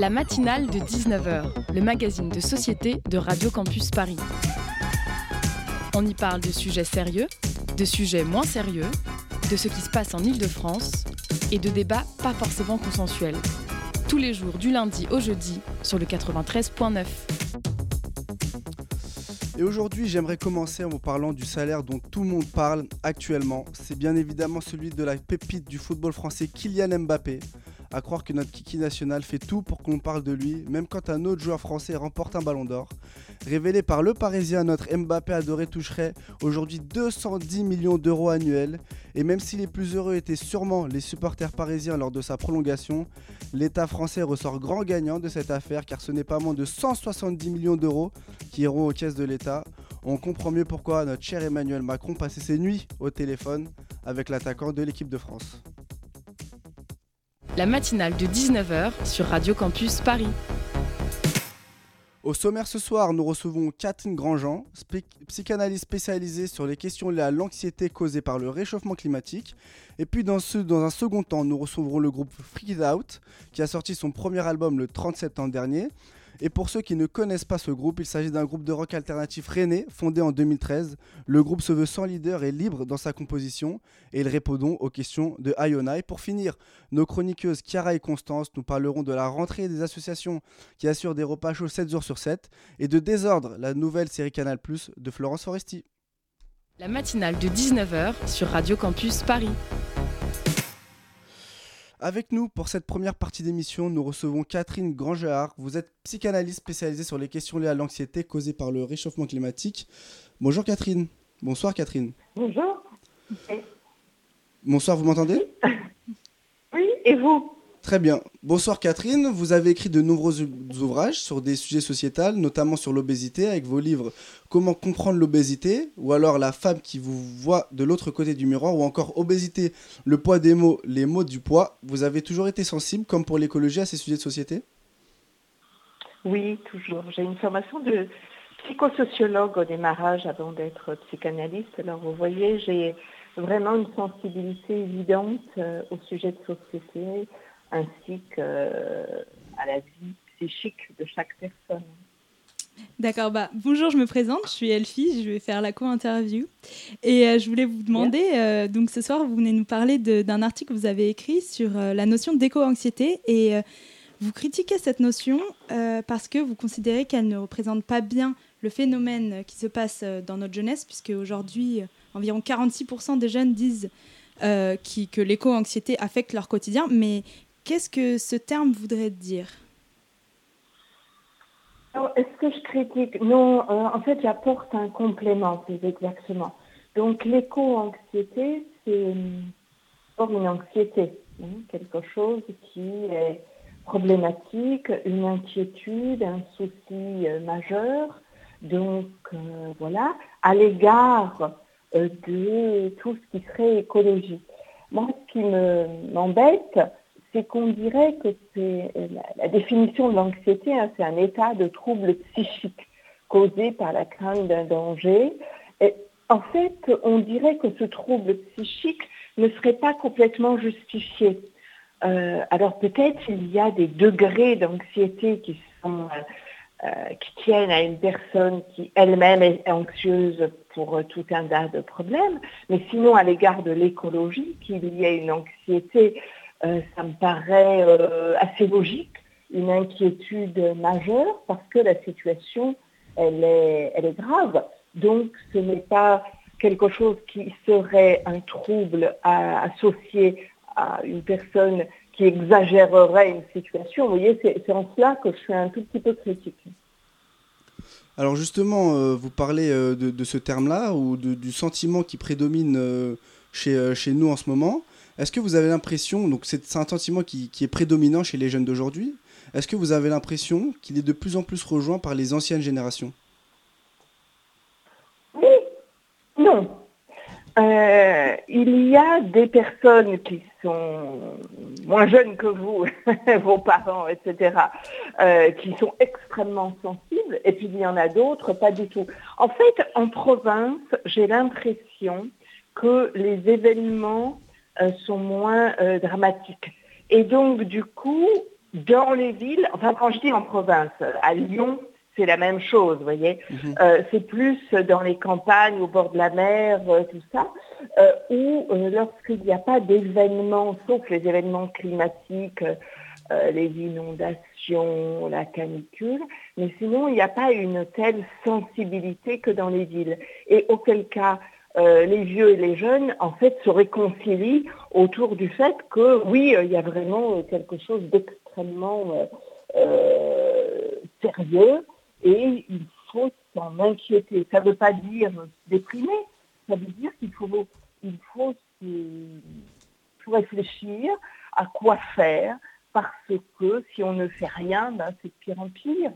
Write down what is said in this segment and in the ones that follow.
La matinale de 19h, le magazine de société de Radio Campus Paris. On y parle de sujets sérieux, de sujets moins sérieux, de ce qui se passe en Ile-de-France et de débats pas forcément consensuels. Tous les jours du lundi au jeudi sur le 93.9. Et aujourd'hui, j'aimerais commencer en vous parlant du salaire dont tout le monde parle actuellement. C'est bien évidemment celui de la pépite du football français Kylian Mbappé. À croire que notre kiki national fait tout pour qu'on parle de lui, même quand un autre joueur français remporte un ballon d'or. Révélé par le Parisien, notre Mbappé adoré toucherait aujourd'hui 210 millions d'euros annuels. Et même si les plus heureux étaient sûrement les supporters parisiens lors de sa prolongation, l'État français ressort grand gagnant de cette affaire car ce n'est pas moins de 170 millions d'euros qui iront aux caisses de l'État. On comprend mieux pourquoi notre cher Emmanuel Macron passait ses nuits au téléphone avec l'attaquant de l'équipe de France. La matinale de 19h sur Radio Campus Paris. Au sommaire ce soir, nous recevons Catherine Grandjean, psychanalyste spécialisée sur les questions liées à l'anxiété causée par le réchauffement climatique. Et puis dans, dans un second temps, nous recevrons le groupe Freak Out, qui a sorti son premier album le 30 septembre dernier. Et pour ceux qui ne connaissent pas ce groupe, il s'agit d'un groupe de rock alternatif rennais fondé en 2013. Le groupe se veut sans leader et libre dans sa composition et il répond donc aux questions de Ionai. Pour finir, nos chroniqueuses Chiara et Constance nous parleront de la rentrée des associations qui assurent des repas chauds 7 jours sur 7 et de Désordre, la nouvelle série Canal Plus de Florence Foresti. La matinale de 19h sur Radio Campus Paris. Avec nous pour cette première partie d'émission, nous recevons Catherine Grangehart. Vous êtes psychanalyste spécialisée sur les questions liées à l'anxiété causée par le réchauffement climatique. Bonjour Catherine. Bonsoir Catherine. Bonjour. Bonsoir, vous m'entendez? Oui, et vous? Très bien. Bonsoir Catherine. Vous avez écrit de nombreux ouvrages sur des sujets sociétals, notamment sur l'obésité, avec vos livres Comment comprendre l'obésité, ou alors La femme qui vous voit de l'autre côté du miroir, ou encore Obésité, le poids des mots, les mots du poids. Vous avez toujours été sensible, comme pour l'écologie, à ces sujets de société? Oui, toujours. J'ai une formation de psychosociologue au démarrage avant d'être psychanalyste. Alors vous voyez, j'ai vraiment une sensibilité évidente euh, au sujet de société, ainsi qu'à la vie psychique de chaque personne. D'accord, bah, bonjour, je me présente, je suis Elfie, je vais faire la co-interview. Et euh, je voulais vous demander, euh, donc ce soir, vous venez nous parler d'un article que vous avez écrit sur euh, la notion d'éco-anxiété et vous critiquez cette notion parce que vous considérez qu'elle ne représente pas bien le phénomène qui se passe dans notre jeunesse, puisque aujourd'hui, environ 46% des jeunes disent qui, que l'éco-anxiété affecte leur quotidien, mais Qu'est-ce que ce terme voudrait dire? Est-ce que je critique? Non, euh, en fait, j'apporte un complément, plus exactement. Donc, l'éco-anxiété, c'est une anxiété, hein, quelque chose qui est problématique, une inquiétude, un souci euh, majeur. Donc, euh, voilà, à l'égard de tout ce qui serait écologie. Moi, ce qui m'embête, c'est qu'on dirait que c'est la, définition de l'anxiété, hein, c'est un état de trouble psychique causé par la crainte d'un danger. Et en fait, on dirait que ce trouble psychique ne serait pas complètement justifié. Euh, alors peut-être il y a des degrés d'anxiété qui sont euh, qui tiennent à une personne qui elle-même est anxieuse pour tout un tas de problèmes, mais sinon à l'égard de l'écologie, qu'il y ait une anxiété euh, ça me paraît euh, assez logique, une inquiétude majeure parce que la situation, elle est, grave. Donc ce n'est pas quelque chose qui serait un trouble associé à une personne qui exagérerait une situation. Vous voyez, c'est en cela que je suis un tout petit peu critique. Alors justement, euh, vous parlez de, ce terme-là ou du sentiment qui prédomine chez, chez nous en ce moment. Est-ce que vous avez l'impression, donc c'est un sentiment qui, est prédominant chez les jeunes d'aujourd'hui, est-ce que vous avez l'impression qu'il est de plus en plus rejoint par les anciennes générations? Oui, non. Euh, il y a des personnes qui sont moins jeunes que vous, vos parents, etc., euh, qui sont extrêmement sensibles, et puis il y en a d'autres, pas du tout. En fait, en province, j'ai l'impression que les événements sont moins euh, dramatiques. Et donc, du coup, dans les villes, enfin quand je dis en province, à Lyon, c'est la même chose, vous voyez. Mhm. Euh, c'est plus dans les campagnes, au bord de la mer, euh, tout ça, euh, où lorsqu'il n'y a pas d'événements, sauf les événements climatiques, les inondations, la canicule, mais sinon il n'y a pas une telle sensibilité que dans les villes. Et auquel cas, les vieux et les jeunes, en fait, se réconcilient autour du fait que oui, il y a vraiment quelque chose d'extrêmement sérieux et il faut s'en inquiéter. Ça ne veut pas dire déprimer, ça veut dire qu'il faut, il faut réfléchir à quoi faire, parce que si on ne fait rien, ben, c'est de pire en pire.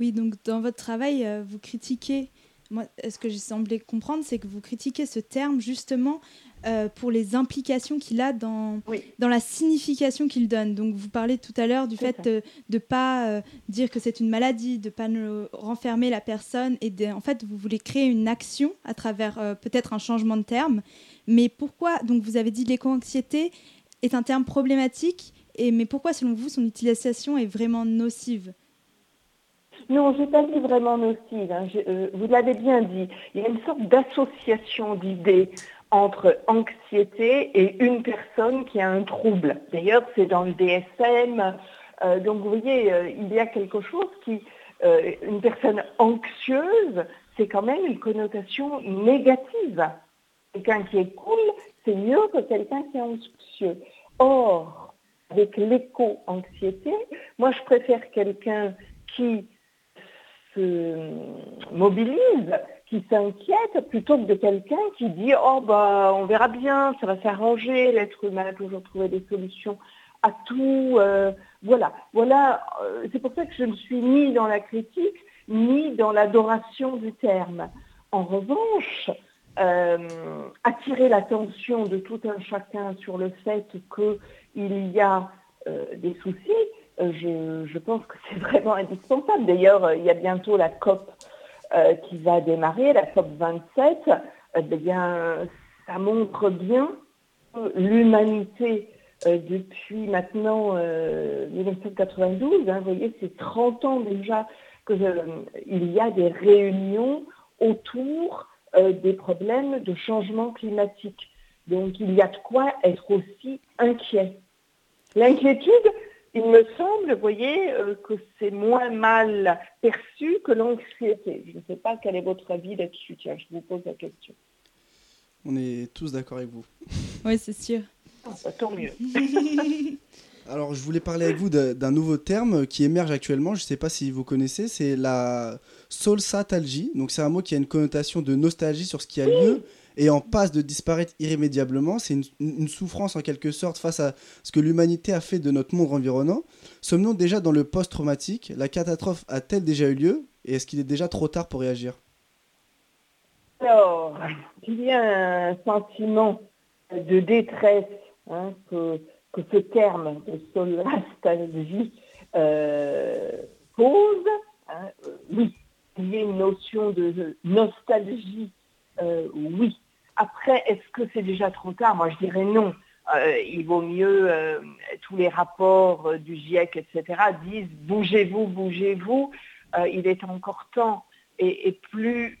Oui, donc dans votre travail, euh, vous critiquez, moi, ce que j'ai semblé comprendre, c'est que vous critiquez ce terme justement euh, pour les implications qu'il a dans, dans la signification qu'il donne. Donc vous parlez tout à l'heure du fait de ne pas euh, dire que c'est une maladie, de ne pas renfermer la personne et en fait vous voulez créer une action à travers euh, peut-être un changement de terme. Mais pourquoi, donc vous avez dit l'éco-anxiété est un terme problématique, et, mais pourquoi selon vous son utilisation est vraiment nocive? Non, je n'ai pas dit vraiment nocive. Hein. vous l'avez bien dit. Il y a une sorte d'association d'idées entre anxiété et une personne qui a un trouble. D'ailleurs, c'est dans le DSM. Euh, donc, vous voyez, euh, il y a quelque chose qui, euh, une personne anxieuse, c'est quand même une connotation négative. Quelqu'un qui est cool, c'est mieux que quelqu'un qui est anxieux. Or, avec l'éco-anxiété, moi, je préfère quelqu'un qui se mobilise, qui s'inquiète plutôt que de quelqu'un qui dit oh bah on verra bien, ça va s'arranger, l'être humain a toujours trouvé des solutions à tout. Euh, voilà, voilà. Euh, c'est pour ça que je ne suis ni dans la critique ni dans l'adoration du terme. En revanche, euh, attirer l'attention de tout un chacun sur le fait qu'il y a des soucis, je, je, pense que c'est vraiment indispensable. D'ailleurs, il y a bientôt la COP euh, qui va démarrer, la COP 27, euh, eh bien, ça montre bien que l'humanité, euh, depuis maintenant 1992, hein, vous voyez, c'est 30 ans déjà qu'il y a des réunions autour des problèmes de changement climatique. Donc il y a de quoi être aussi inquiet. L'inquiétude, il me semble, vous voyez, euh, que c'est moins mal perçu que l'anxiété. Je ne sais pas quel est votre avis là-dessus. Tiens, je vous pose la question. On est tous d'accord avec vous. Oui, c'est sûr. Ah, bah, tant mieux. Alors, je voulais parler avec vous d'un nouveau terme qui émerge actuellement. Je ne sais pas si vous connaissez. C'est la solsatalgie. Donc, c'est un mot qui a une connotation de nostalgie sur ce qui a lieu et en passe de disparaître irrémédiablement. C'est une, souffrance en quelque sorte face à ce que l'humanité a fait de notre monde environnant. Sommes-nous déjà dans le post-traumatique La catastrophe a-t-elle déjà eu lieu? Et est-ce qu'il est déjà trop tard pour réagir? Alors, il y a un sentiment de détresse hein, que, ce terme de solastalgie euh, pose. Hein. oui, il y a une notion de nostalgie euh, oui. Après, est-ce que c'est déjà trop tard? Moi, je dirais non. Euh, il vaut mieux, euh, tous les rapports du GIEC, etc., disent bougez-vous, bougez-vous, il est encore temps. Et, plus,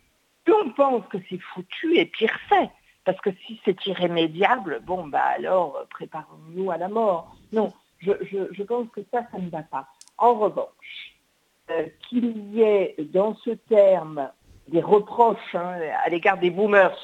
on pense que c'est foutu, et pire c'est. Parce que si c'est irrémédiable, bon, bah alors, préparons-nous à la mort. Non, je, je, pense que ça, ça ne va pas. En revanche, qu'il y ait dans ce terme des reproches hein, à l'égard des boomers.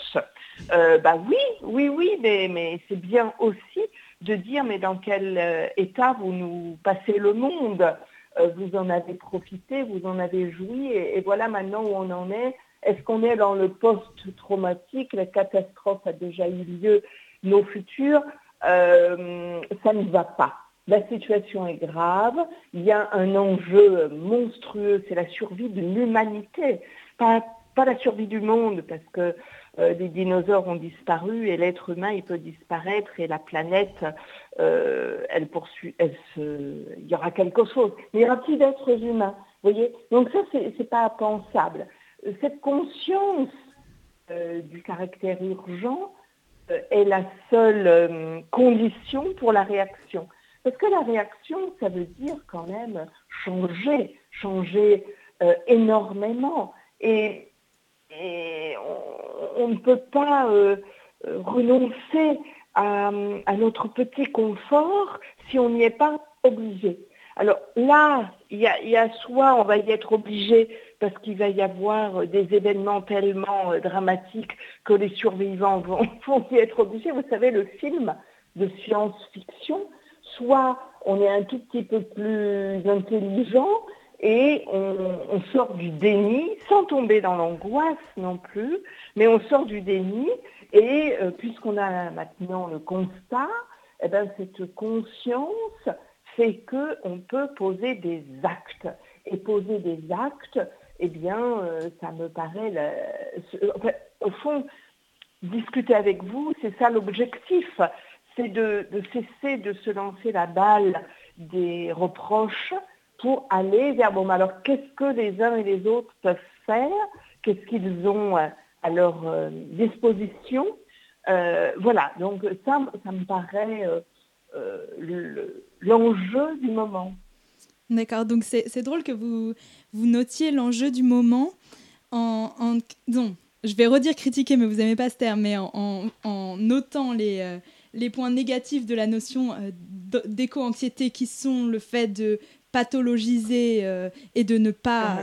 Euh, bah oui, oui, oui, mais, c'est bien aussi de dire mais dans quel euh, état vous nous passez le monde? Euh, Vous en avez profité, vous en avez joui, et, voilà maintenant où on en est. Est-ce qu'on est dans le post-traumatique La catastrophe a déjà eu lieu, nos futurs? Ça ne va pas. La situation est grave, il y a un enjeu monstrueux, c'est la survie de l'humanité pas, la survie du monde, parce que euh, les dinosaures ont disparu et l'être humain, il peut disparaître et la planète, euh, elle poursuit, elle il y aura quelque chose. Mais il y aura plus d'êtres humains, vous voyez Donc ça, c'est, n'est pas pensable. Cette conscience euh, du caractère urgent est la seule condition pour la réaction. Parce que la réaction, ça veut dire quand même changer, changer énormément. Et, on, ne peut pas euh, renoncer à, notre petit confort si on n'y est pas obligé. Alors là, il y, a, soit on va y être obligé parce qu'il va y avoir des événements tellement euh, dramatiques que les survivants vont y être obligés. Vous savez, le film de science-fiction, soit on est un tout petit peu plus intelligent et on, sort du déni sans tomber dans l'angoisse non plus, mais on sort du déni et euh, puisqu'on a maintenant le constat, eh ben, cette conscience fait qu'on peut poser des actes. Et poser des actes, eh bien, euh, ça me paraît, au fond, discuter avec vous, c'est ça l'objectif, c'est de, cesser de se lancer la balle des reproches pour aller vers, bon, alors qu'est-ce que les uns et les autres peuvent faire? Qu'est-ce qu'ils ont à leur euh, disposition? Euh, Voilà, donc ça, ça me paraît l'enjeu du moment. D'accord, donc c'est drôle que vous, vous notiez l'enjeu du moment en, en non, je vais redire critiquer, mais vous n'aimez pas ce terme, mais en, en, notant les, euh, les points négatifs de la notion euh, d'éco-anxiété qui sont le fait de pathologiser euh, et de ne pas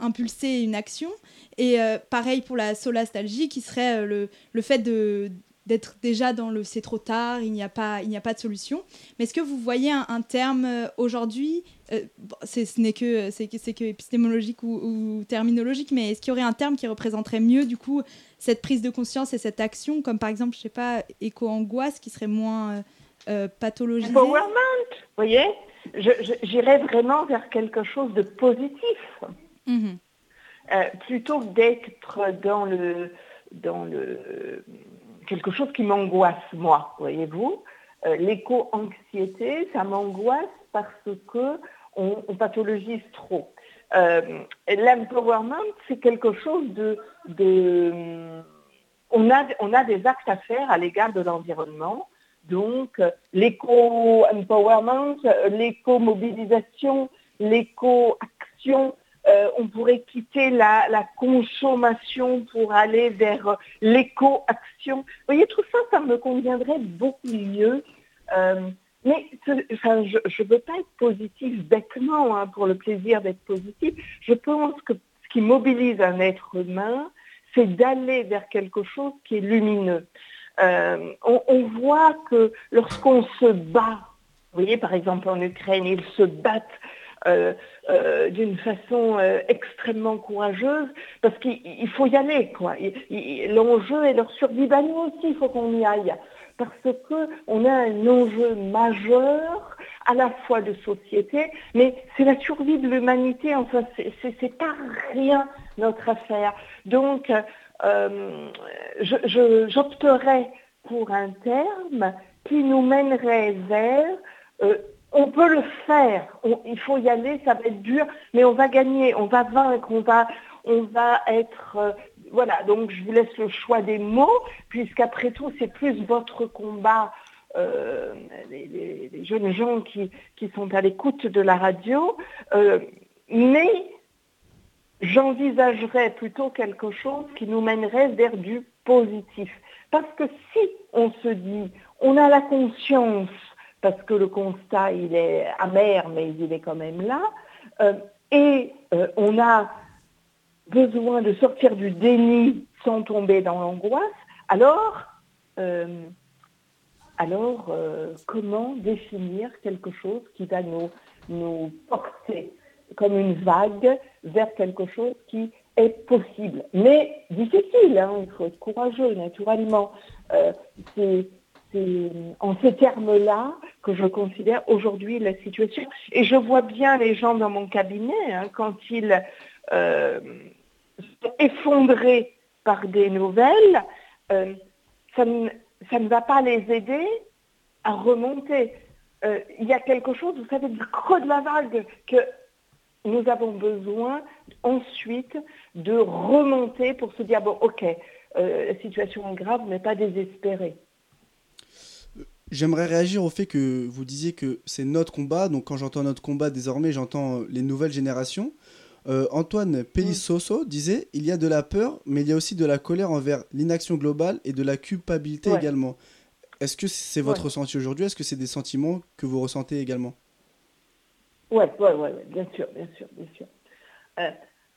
impulser une action. Et pareil pour la solastalgie qui serait le, le fait de d'être déjà dans le c'est trop tard, il n'y a pas il n'y a pas de solution. Mais est-ce que vous voyez un, terme euh, aujourd'hui euh, ce n'est que c'est que épistémologique ou, terminologique, mais est-ce qu'il y aurait un terme qui représenterait mieux du coup cette prise de conscience et cette action, comme par exemple je sais pas éco-angoisse qui serait moins euh, pathologisée? Empowerment, vous voyez, j'irais vraiment vers quelque chose de positif. Mhm. plutôt que d'être dans le, dans le, quelque chose qui m'angoisse, moi, voyez-vous. Euh, l'éco-anxiété, ça m'angoisse parce que on, pathologise trop. Euh, L'empowerment, c'est quelque chose de, on, a, on a des actes à faire à l'égard de l'environnement. Donc, l'éco-empowerment, l'éco-mobilisation, l'éco-action, euh, on pourrait quitter la, consommation pour aller vers l'éco-action. Vous voyez, tout ça, ça me conviendrait beaucoup mieux. Euh, mais je ne veux pas être positif bêtement hein, pour le plaisir d'être positif. Je pense que ce qui mobilise un être humain, c'est d'aller vers quelque chose qui est lumineux. Euh, on, voit que lorsqu'on se bat, vous voyez par exemple en Ukraine, ils se battent euh, euh, d'une façon extrêmement courageuse, parce qu'il faut y aller. quoi. L'enjeu est leur survie. Ben, nous aussi, il faut qu'on y aille. Parce qu'on a un enjeu majeur à la fois de société, mais c'est la survie de l'humanité. Enfin, c'est pas rien notre affaire. Donc, j'opterais pour un terme qui nous mènerait vers on peut le faire, il faut y aller, ça va être dur, mais on va gagner, on va vaincre, on va, on va être... Euh, voilà, donc je vous laisse le choix des mots, puisqu'après tout, c'est plus votre combat, euh, les, jeunes gens qui, sont à l'écoute de la radio, euh, mais j'envisagerais plutôt quelque chose qui nous mènerait vers du positif. Parce que si on se dit, on a la conscience parce que le constat, il est amer, mais il est quand même là. Euh, et euh, on a besoin de sortir du déni sans tomber dans l'angoisse. Alors, euh, alors comment définir quelque chose qui va nous, nous porter comme une vague vers quelque chose qui est possible. Mais difficile, hein, il faut être courageux, naturellement. c'est c'est en ces termes-là que je considère aujourd'hui la situation. Et je vois bien les gens dans mon cabinet, hein, quand ils euh, sont effondrés par des nouvelles, euh, ça, ne, va pas les aider à remonter. Euh, il y a quelque chose, vous savez, du creux de la vague que nous avons besoin ensuite de remonter pour se dire, bon, ok, la situation est grave, mais pas désespérée. j'aimerais réagir au fait que vous disiez que c'est notre combat. Donc quand j'entends notre combat désormais, j'entends les nouvelles générations. Antoine Pellissoso disait il y a de la peur, mais il y a aussi de la colère envers l'inaction globale et de la culpabilité également. Est-ce que c'est votre ressenti aujourd'hui? Est-ce que c'est des sentiments que vous ressentez également? Oui, ouais, ouais, bien sûr, bien sûr, bien sûr.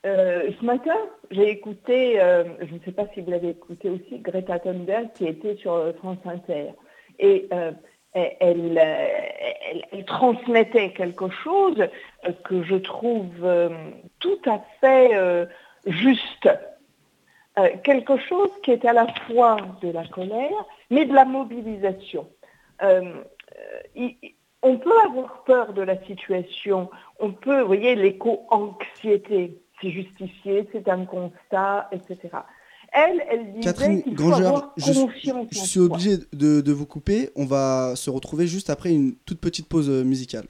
Euh, ce matin, j'ai écouté, euh, je ne sais pas si vous l'avez écouté aussi, Greta Thunberg qui était sur euh, France Inter. Et elle, transmettait quelque chose que je trouve tout à fait juste. quelque chose qui est à la fois de la colère, mais de la mobilisation. On peut avoir peur de la situation, on peut, vous voyez, l'éco-anxiété c'est justifié, c'est un constat, etc. Elle, elle disait Catherine qu'il faut avoir je, confiance je, je suis obligé de, de, vous couper. On va se retrouver juste après une toute petite pause musicale.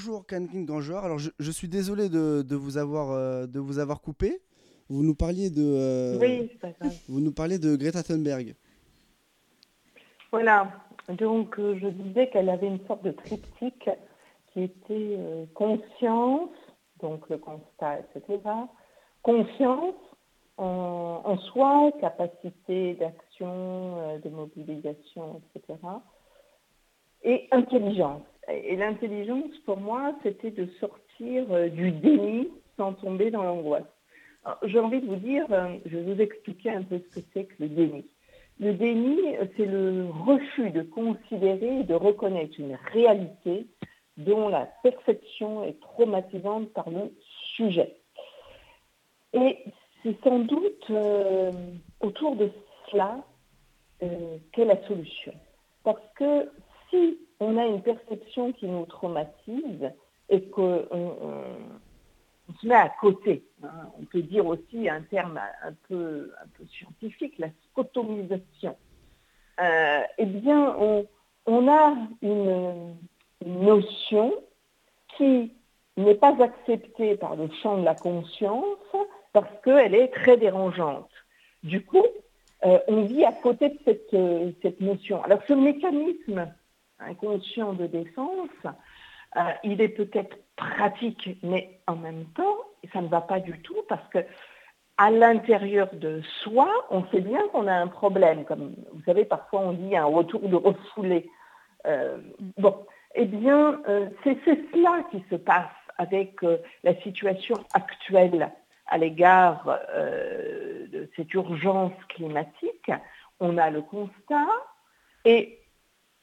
Bonjour Kankin Gangeur. Alors je, suis désolé de, vous avoir, euh, de vous avoir coupé. Vous nous parliez de. Euh, oui, pas grave. Vous nous parliez de Greta Thunberg. Voilà. Donc euh, je disais qu'elle avait une sorte de triptyque qui était conscience, donc le constat, etc. Confiance en, en soi, capacité d'action, de mobilisation, etc. Et intelligence. Et l'intelligence, pour moi, c'était de sortir euh, du déni sans tomber dans l'angoisse. J'ai envie de vous dire, euh, je vais vous expliquer un peu ce que c'est que le déni. Le déni, c'est le refus de considérer et de reconnaître une réalité dont la perception est traumatisante par le sujet. Et c'est sans doute euh, autour de cela euh, qu'est la solution. Parce que si on a une perception qui nous traumatise et qu'on se met à côté, hein, on peut dire aussi un terme un peu, un peu scientifique, la scotomisation, euh, eh bien on, a une, notion qui n'est pas acceptée par le champ de la conscience parce qu'elle est très dérangeante. Du coup, euh, on vit à côté de cette, euh, cette, notion. Alors ce mécanisme inconscient de défense, euh, il est peut-être pratique, mais en même temps, ça ne va pas du tout parce que à l'intérieur de soi, on sait bien qu'on a un problème. Comme vous savez, parfois on dit un retour de refoulé. bon, eh bien, c'est cela qui se passe avec la situation actuelle à l'égard euh, de cette urgence climatique, on a le constat, et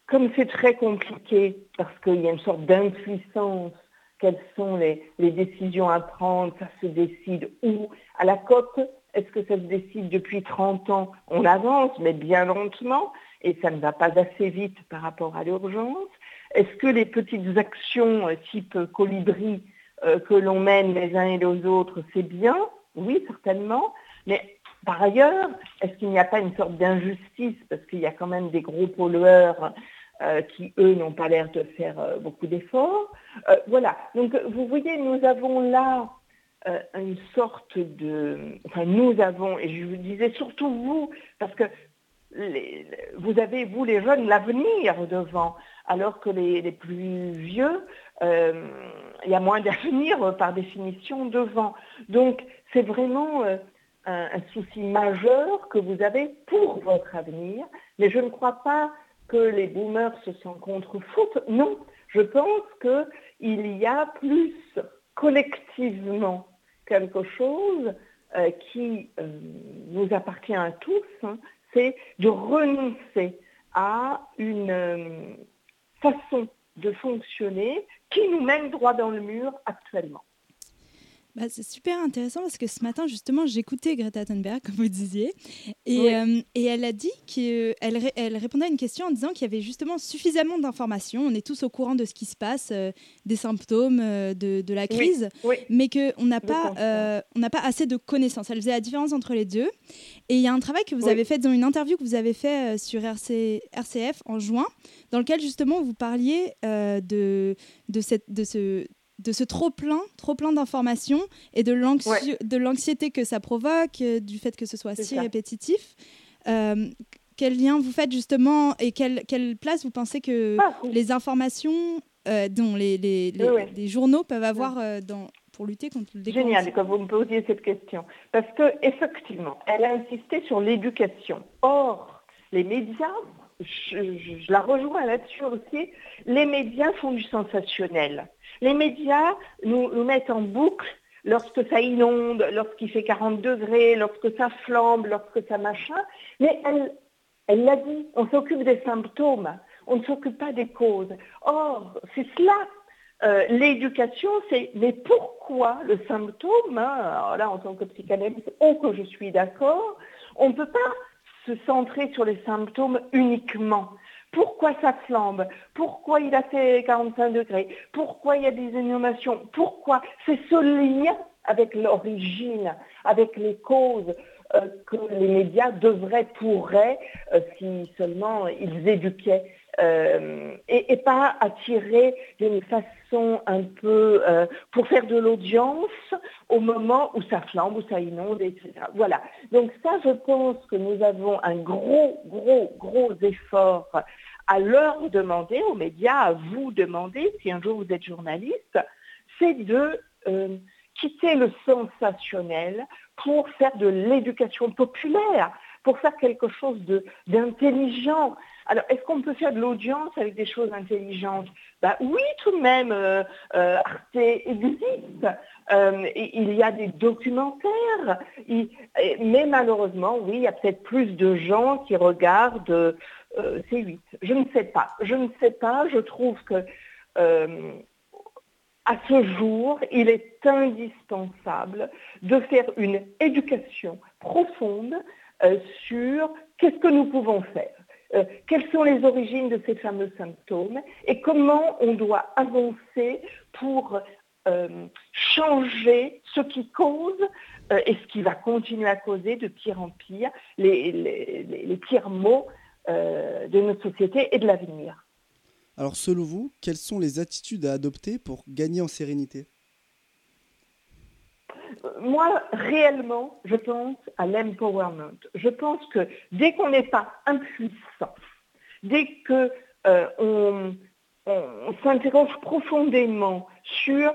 comme c'est très compliqué, parce qu'il y a une sorte d'impuissance, quelles sont les, décisions à prendre, ça se décide où. À la COP, est-ce que ça se décide depuis 30 ans? On avance, mais bien lentement, et ça ne va pas assez vite par rapport à l'urgence. Est-ce que les petites actions euh, type colibri euh, que l'on mène les uns et les autres, c'est bien, oui, certainement, mais par ailleurs, est-ce qu'il n'y a pas une sorte d'injustice? Parce qu'il y a quand même des gros pollueurs euh, qui, eux, n'ont pas l'air de faire euh, beaucoup d'efforts Voilà, donc vous voyez, nous avons là une sorte de... Enfin, nous avons, et je vous disais surtout vous, parce que vous avez, vous les jeunes, l'avenir devant, alors que les, plus vieux, euh, il y a moins d'avenir euh, par définition devant. Donc c'est vraiment euh, un, souci majeur que vous avez pour votre avenir, mais je ne crois pas que les boomers se sont contre foot. Non, je pense qu'il y a plus collectivement quelque chose qui nous appartient à tous, hein, c'est de renoncer à une euh, façon de fonctionner qui nous mène droit dans le mur actuellement. Bah, c'est super intéressant parce que ce matin, justement, j'écoutais Greta Thunberg, comme vous disiez, et, euh, et elle a dit qu'elle elle répondait à une question en disant qu'il y avait justement suffisamment d'informations. On est tous au courant de ce qui se passe, euh, des symptômes de, de, la crise, mais qu'on n'a pas, on n'a pas assez de connaissances. Elle faisait la différence entre les deux. Et il y a un travail que vous avez fait dans une interview que vous avez fait euh, sur RC, RCF en juin, dans lequel justement vous parliez euh, de, de, cette, de ce de ce trop plein, trop plein d'informations et de l'anxiété que ça provoque, euh, du fait que ce soit si répétitif. quel lien vous faites justement et quelle, quelle place vous pensez que ah, les informations dont les, les, les, journaux peuvent avoir dans, pour lutter contre le Génial que vous me posiez cette question. Parce que effectivement, elle a insisté sur l'éducation. Or, les médias, je, la rejoins là-dessus aussi, les médias font du sensationnel. Les médias nous, mettent en boucle lorsque ça inonde, lorsqu'il fait 40 degrés, lorsque ça flambe, lorsque ça machin. Mais elle, l'a dit, on s'occupe des symptômes, on ne s'occupe pas des causes. Or, c'est cela euh, l'éducation, c'est mais pourquoi le symptôme hein, Là, en tant que psychanalyste, oh que je suis d'accord, on ne peut pas se centrer sur les symptômes uniquement. Pourquoi ça flambe? Pourquoi il a fait 45 degrés? Pourquoi il y a des inondations Pourquoi? C'est ce lien avec l'origine, avec les causes euh, que les médias devraient, pourraient, euh, si seulement ils éduquaient euh, et, pas attirer d'une façon un peu euh, pour faire de l'audience au moment où ça flambe, où ça inonde, etc. Voilà. Donc ça, je pense que nous avons un gros, gros, gros effort à leur demander, aux médias, à vous demander, si un jour vous êtes journaliste, c'est de euh, quitter le sensationnel pour faire de l'éducation populaire, pour faire quelque chose d'intelligent, Alors, est-ce qu'on peut faire de l'audience avec des choses intelligentes? Bah, Oui, tout de même, euh, euh, Arte existe. Euh, il y a des documentaires. mais malheureusement, oui, il y a peut-être plus de gens qui regardent ces huit. Je ne sais pas. Je ne sais pas. Je trouve que à ce jour, il est indispensable de faire une éducation profonde sur qu'est-ce que nous pouvons faire euh, quelles sont les origines de ces fameux symptômes et comment on doit avancer pour euh, changer ce qui cause euh, et ce qui va continuer à causer de pire en pire les, les pires maux de notre société et de l'avenir. Alors selon vous, quelles sont les attitudes à adopter pour gagner en sérénité? Moi, réellement, je pense à l'empowerment. Je pense que dès qu'on n'est pas impuissant, dès qu'on euh, s'interroge profondément sur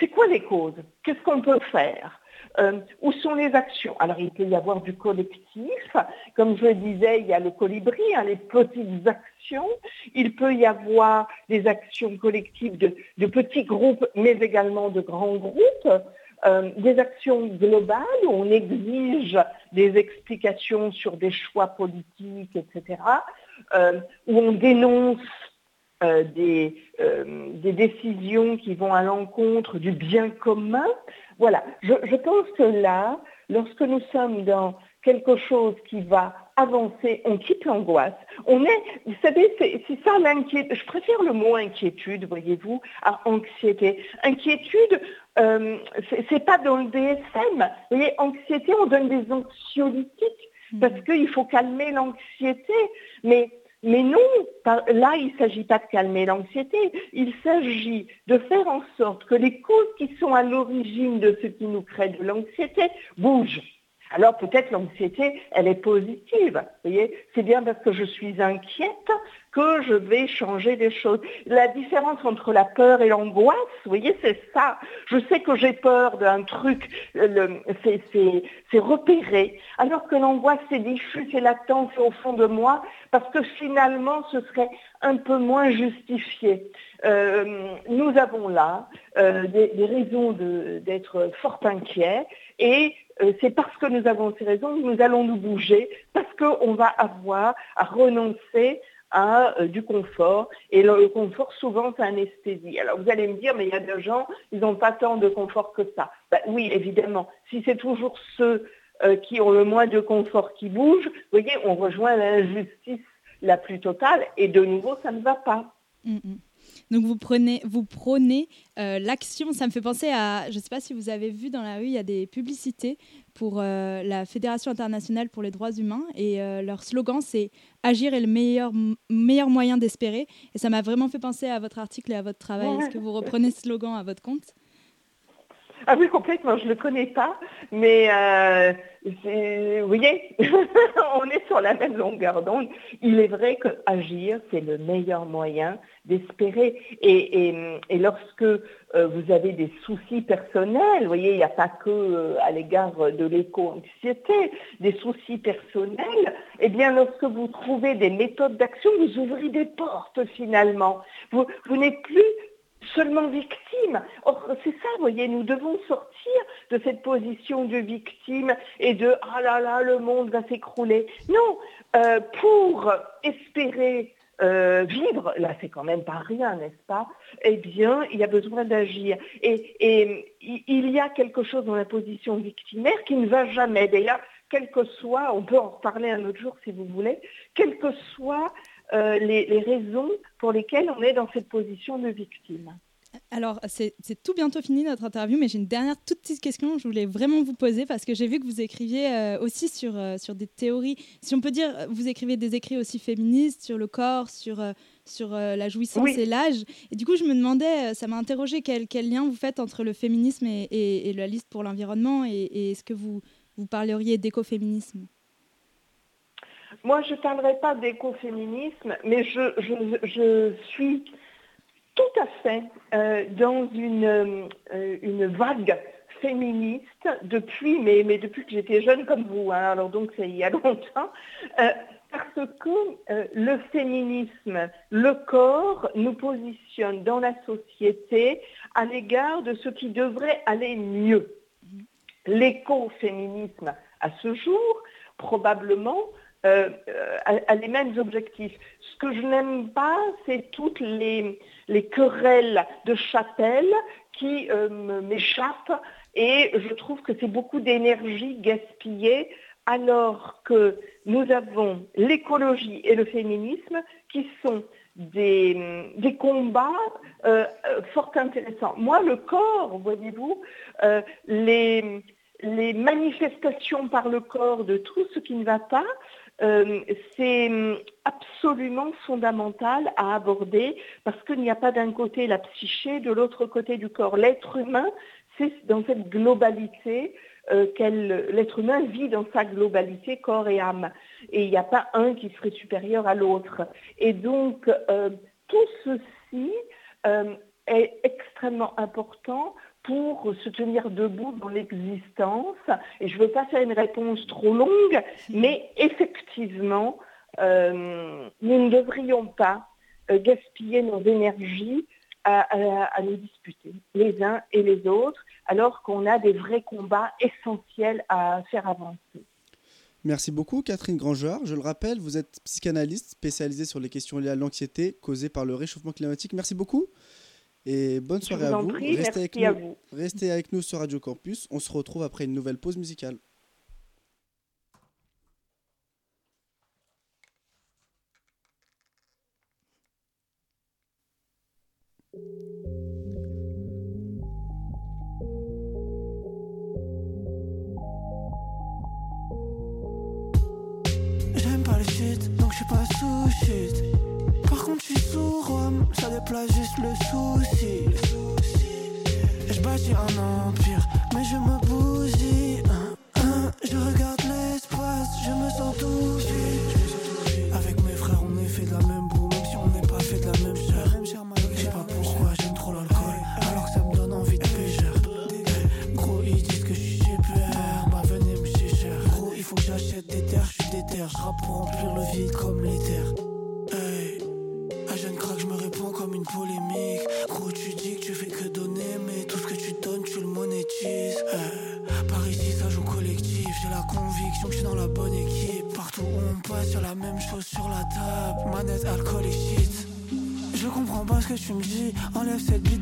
c'est quoi les causes, qu'est-ce qu'on peut faire, euh, où sont les actions Alors il peut y avoir du collectif, comme je le disais, il y a le colibri, hein, les petites actions, il peut y avoir des actions collectives de petits groupes, mais également de grands groupes. Euh, des actions globales où on exige des explications sur des choix politiques, etc., euh, où on dénonce euh, des, décisions qui vont à l'encontre du bien commun. Voilà, je pense que là, lorsque nous sommes dans quelque chose qui va avancer, on quitte l'angoisse. On est, vous savez, c'est ça l'inquiétude. Je préfère le mot inquiétude, voyez-vous, à anxiété. Inquiétude, euh, c'est pas dans le DSM. Vous voyez, anxiété, on donne des anxiolytiques hmm. parce qu'il faut calmer l'anxiété. Mais, mais non, là, il ne s'agit pas de calmer l'anxiété. Il s'agit de faire en sorte que les causes qui sont à l'origine de ce qui nous crée de l'anxiété bougent alors peut-être l'anxiété, elle est positive. Vous voyez, c'est bien parce que je suis inquiète que je vais changer des choses. La différence entre la peur et l'angoisse, vous voyez, c'est ça. Je sais que j'ai peur d'un truc, c'est repéré, alors que l'angoisse, c'est diffus, c'est latent, c'est au fond de moi, parce que finalement, ce serait un peu moins justifié. Euh, nous avons là euh, des, raisons d'être fort inquiets et c'est parce que nous avons ces raisons que nous allons nous bouger, parce qu'on va avoir à renoncer à euh, du confort. Et le, confort, souvent, c'est anesthésie. Alors vous allez me dire, mais il y a des gens, ils n'ont pas tant de confort que ça. Ben, oui, évidemment. Si c'est toujours ceux euh, qui ont le moins de confort qui bougent, vous voyez, on rejoint l'injustice la plus totale. Et de nouveau, ça ne va pas. Mm, mm. Donc vous prenez, vous prônez euh, l'action. Ça me fait penser à, je ne sais pas si vous avez vu dans la rue, il y a des publicités pour euh, la Fédération internationale pour les droits humains et euh, leur slogan c'est agir est le meilleur meilleur moyen d'espérer. Et ça m'a vraiment fait penser à votre article et à votre travail. Est-ce que vous reprenez ce slogan à votre compte? Ah oui, complètement, je ne le connais pas, mais euh, vous voyez, on est sur la même longueur d'onde. Il est vrai que agir, c'est le meilleur moyen d'espérer. Et, lorsque euh, vous avez des soucis personnels, vous voyez, il n'y a pas que euh, à l'égard de l'éco-anxiété, des soucis personnels, eh bien, lorsque vous trouvez des méthodes d'action, vous ouvrez des portes finalement. Vous n'êtes plus seulement victime. Or, c'est ça, vous voyez, nous devons sortir de cette position de victime et de ah là là, le monde va s'écrouler. Non, euh, pour espérer euh, vivre, là c'est quand même pas rien, n'est-ce pas? Eh bien, il y a besoin d'agir. Et, et, il y a quelque chose dans la position victimaire qui ne va jamais. D'ailleurs, quel que soit, on peut en reparler un autre jour si vous voulez, quel que soit euh, les, raisons pour lesquelles on est dans cette position de victime. Alors, c'est tout bientôt fini notre interview, mais j'ai une dernière toute petite question que je voulais vraiment vous poser parce que j'ai vu que vous écriviez euh, aussi sur, euh, sur des théories, si on peut dire, vous écrivez des écrits aussi féministes sur le corps, sur, sur la jouissance et l'âge. Et du coup, je me demandais, ça m'a interrogé quel, quel, lien vous faites entre le féminisme et, la liste pour l'environnement et, et est-ce que vous, vous parleriez d'écoféminisme? Moi, je ne parlerai pas d'écoféminisme, mais je, suis tout à fait euh, dans une, euh, une, vague féministe depuis, mais, mais depuis que j'étais jeune comme vous, hein, alors donc c'est il y a longtemps. Euh, parce que le féminisme, le corps nous positionne dans la société à l'égard de ce qui devrait aller mieux. L'écoféminisme, à ce jour, probablement, euh, a, les mêmes objectifs. Ce que je n'aime pas, c'est toutes les, querelles de chapelle qui euh, m'échappent et je trouve que c'est beaucoup d'énergie gaspillée alors que nous avons l'écologie et le féminisme qui sont des, combats euh, euh, fort intéressants. Moi, le corps, voyez-vous, euh, les, manifestations par le corps de tout ce qui ne va pas, c'est absolument fondamental à aborder parce qu'il n'y a pas d'un côté la psyché, de l'autre côté du corps. L'être humain, c'est dans cette globalité euh, l'être humain vit dans sa globalité, corps et âme. Et il n'y a pas un qui serait supérieur à l'autre. Et donc, euh, tout ceci euh, est extrêmement important pour se tenir debout dans l'existence. Et je ne veux pas faire une réponse trop longue, mais effectivement, nous ne devrions pas gaspiller nos énergies à, nous disputer, les uns et les autres, alors qu'on a des vrais combats essentiels à faire avancer. Merci beaucoup Catherine Grangeur. Je le rappelle, vous êtes psychanalyste spécialisée sur les questions liées à l'anxiété causée par le réchauffement climatique. Merci beaucoup et bonne soirée à vous. Restez, avec nous. Restez avec nous sur Radio Campus. On se retrouve après une nouvelle pause musicale. Ça déplace juste le souci. Et je bâtis un empire, mais je me bousille. Je regarde l'espace, je me sens touché. Avec mes frères, on est fait de la même boue, même si on n'est pas fait de la même chair. Je sais pas pourquoi j'aime trop l'alcool, alors que ça me donne envie de pécher. Gros, ils disent que je suis super, bah venez me cher. Gros, il faut que j'achète des terres, je suis déter, je pour remplir le vide comme l'éther. Hey, tu me dis. Enlève cette bite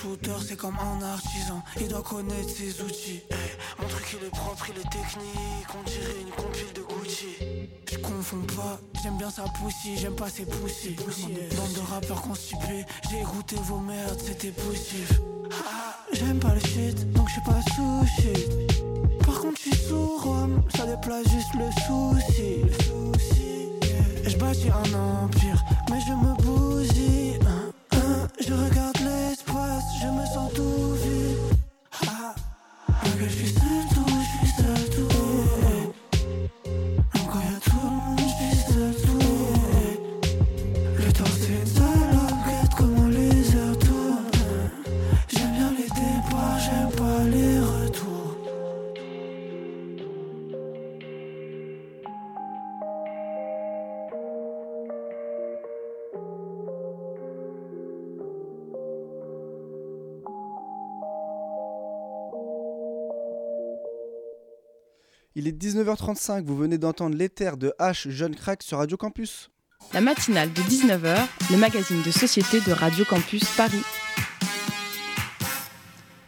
shooter, c'est comme un artisan. Il doit connaître ses outils. mon truc, il est propre, il est technique. On dirait une compile de Gucci. Je confonds pas, j'aime bien sa poussie, j'aime pas ses poussies. Bande de rappeurs constipés, j'ai écouté vos merdes, c'était poussif. Ah, j'aime pas le shit, donc je suis pas sous shit. Par contre, je suis sous Rome, ça déplace juste le souci. Et je bâtis un empire, mais je me bousille. Je regarde je Il est 19h35, vous venez d'entendre l'éther de H Jeune Crack sur Radio Campus. La matinale de 19h, le magazine de société de Radio Campus Paris.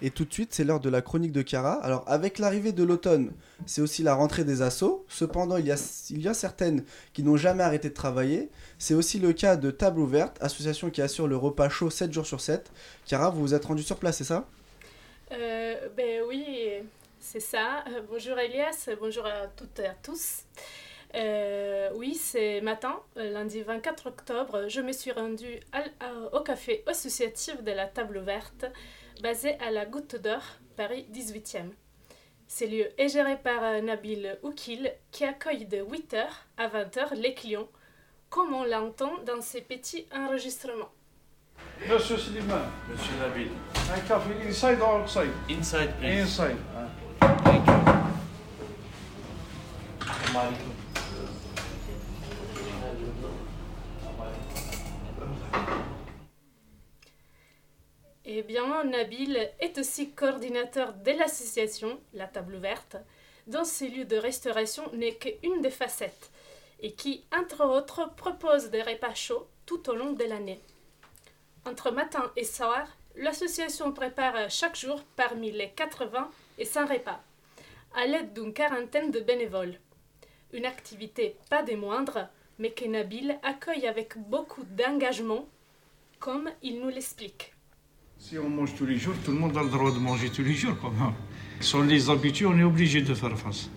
Et tout de suite, c'est l'heure de la chronique de Cara. Alors, avec l'arrivée de l'automne, c'est aussi la rentrée des assos. Cependant, il y a, il y a certaines qui n'ont jamais arrêté de travailler. C'est aussi le cas de Table Ouverte, association qui assure le repas chaud 7 jours sur 7. Cara, vous vous êtes rendu sur place, c'est ça? Euh, Ben oui, c'est ça. Euh, bonjour Elias, bonjour à toutes et à tous. Euh, oui, c'est matin, lundi 24 octobre, je me suis rendue au café associatif de la Table Ouverte basé à la Goutte d'Or, Paris 18e. Ce lieu est géré par euh, Nabil Oukil qui accueille de 8h à 20h les clients, comme on l'entend dans ces petits enregistrements. Monsieur Slimane. Monsieur Nabil. Un café inside or outside? Inside, please. Inside. Thank Eh bien, Nabil est aussi coordinateur de l'association La Table Ouverte, dont ce lieu de restauration n'est qu'une des facettes, et qui, entre autres, propose des repas chauds tout au long de l'année. Entre matin et soir, l'association prépare chaque jour parmi les 80 et 100 repas, à l'aide d'une quarantaine de bénévoles. Une activité pas des moindres, mais que Nabil accueille avec beaucoup d'engagement, comme il nous l'explique. Si on mange tous les jours, tout le monde a le droit de manger tous les jours. Quoi. Sur les habitudes, on est obligé de faire face.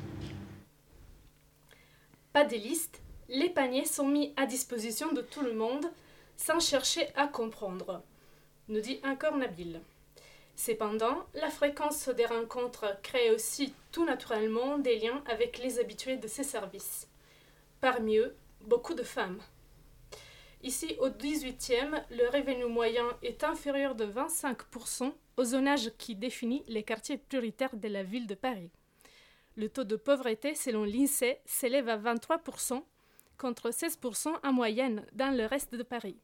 Pas de liste, les paniers sont mis à disposition de tout le monde sans chercher à comprendre, nous dit encore Nabil. Cependant, la fréquence des rencontres crée aussi tout naturellement des liens avec les habitués de ces services. Parmi eux, beaucoup de femmes. Ici, au 18e, le revenu moyen est inférieur de 25% au zonage qui définit les quartiers prioritaires de la ville de Paris. Le taux de pauvreté, selon l'INSEE, s'élève à 23%, contre 16% en moyenne dans le reste de Paris.